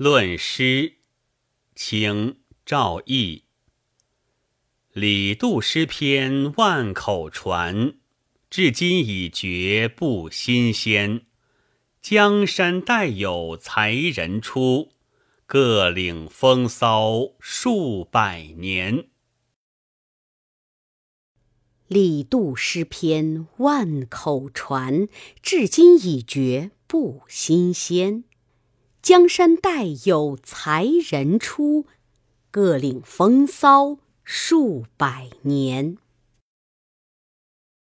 论诗，清赵翼。李杜诗篇万口传，至今已绝不新鲜。江山代有才人出，各领风骚数百年。李杜诗篇万口传，至今已绝不新鲜。江山代有才人出，各领风骚数百年。